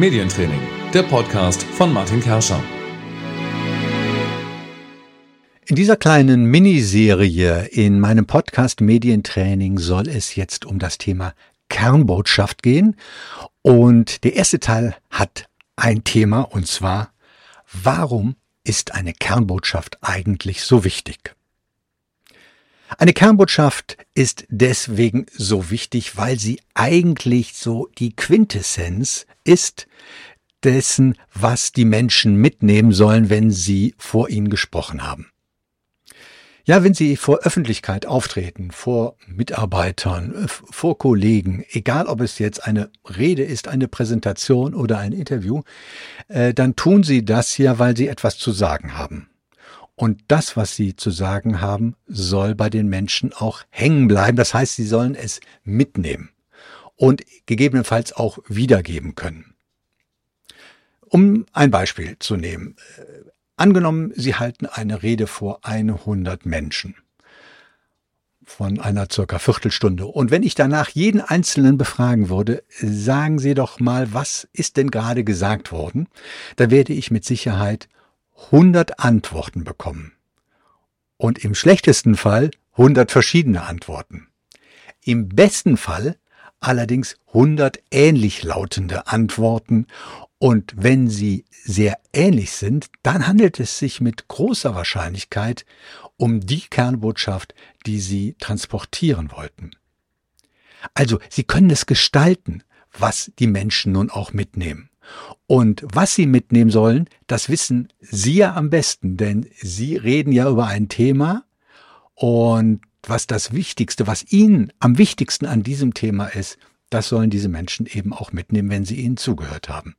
Medientraining, der Podcast von Martin Kerscher. In dieser kleinen Miniserie in meinem Podcast Medientraining soll es jetzt um das Thema Kernbotschaft gehen. Und der erste Teil hat ein Thema und zwar, warum ist eine Kernbotschaft eigentlich so wichtig? Eine Kernbotschaft ist deswegen so wichtig, weil sie eigentlich so die Quintessenz ist dessen, was die Menschen mitnehmen sollen, wenn sie vor ihnen gesprochen haben. Ja, wenn Sie vor Öffentlichkeit auftreten, vor Mitarbeitern, vor Kollegen, egal ob es jetzt eine Rede ist, eine Präsentation oder ein Interview, äh, dann tun Sie das ja, weil Sie etwas zu sagen haben. Und das, was sie zu sagen haben, soll bei den Menschen auch hängen bleiben. Das heißt, sie sollen es mitnehmen und gegebenenfalls auch wiedergeben können. Um ein Beispiel zu nehmen. Äh, angenommen, Sie halten eine Rede vor 100 Menschen von einer circa Viertelstunde. Und wenn ich danach jeden Einzelnen befragen würde, sagen Sie doch mal, was ist denn gerade gesagt worden? Da werde ich mit Sicherheit 100 Antworten bekommen. Und im schlechtesten Fall 100 verschiedene Antworten. Im besten Fall allerdings 100 ähnlich lautende Antworten. Und wenn sie sehr ähnlich sind, dann handelt es sich mit großer Wahrscheinlichkeit um die Kernbotschaft, die Sie transportieren wollten. Also, Sie können es gestalten, was die Menschen nun auch mitnehmen. Und was Sie mitnehmen sollen, das wissen Sie ja am besten, denn Sie reden ja über ein Thema und was das Wichtigste, was Ihnen am wichtigsten an diesem Thema ist, das sollen diese Menschen eben auch mitnehmen, wenn sie Ihnen zugehört haben.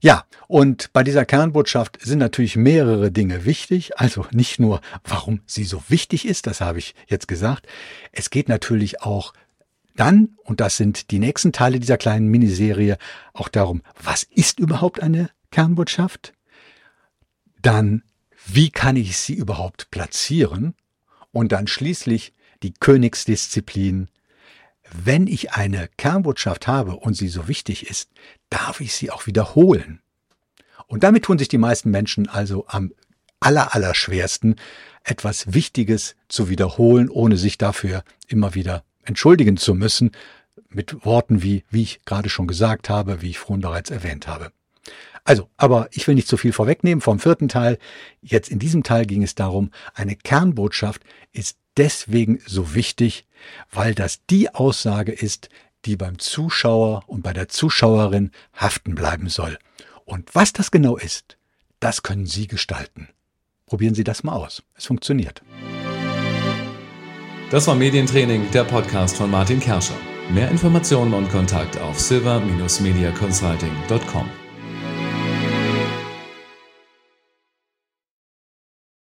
Ja, und bei dieser Kernbotschaft sind natürlich mehrere Dinge wichtig. Also nicht nur, warum sie so wichtig ist, das habe ich jetzt gesagt. Es geht natürlich auch dann, und das sind die nächsten Teile dieser kleinen Miniserie, auch darum, was ist überhaupt eine Kernbotschaft? Dann, wie kann ich sie überhaupt platzieren? Und dann schließlich die Königsdisziplin. Wenn ich eine Kernbotschaft habe und sie so wichtig ist, darf ich sie auch wiederholen. Und damit tun sich die meisten Menschen also am aller, aller schwersten, etwas Wichtiges zu wiederholen, ohne sich dafür immer wieder entschuldigen zu müssen, mit Worten wie, wie ich gerade schon gesagt habe, wie ich vorhin bereits erwähnt habe. Also, aber ich will nicht zu viel vorwegnehmen vom vierten Teil. Jetzt in diesem Teil ging es darum, eine Kernbotschaft ist deswegen so wichtig, weil das die Aussage ist, die beim Zuschauer und bei der Zuschauerin haften bleiben soll. Und was das genau ist, das können Sie gestalten. Probieren Sie das mal aus. Es funktioniert. Das war Medientraining, der Podcast von Martin Kerscher. Mehr Informationen und Kontakt auf silver-mediaconsulting.com.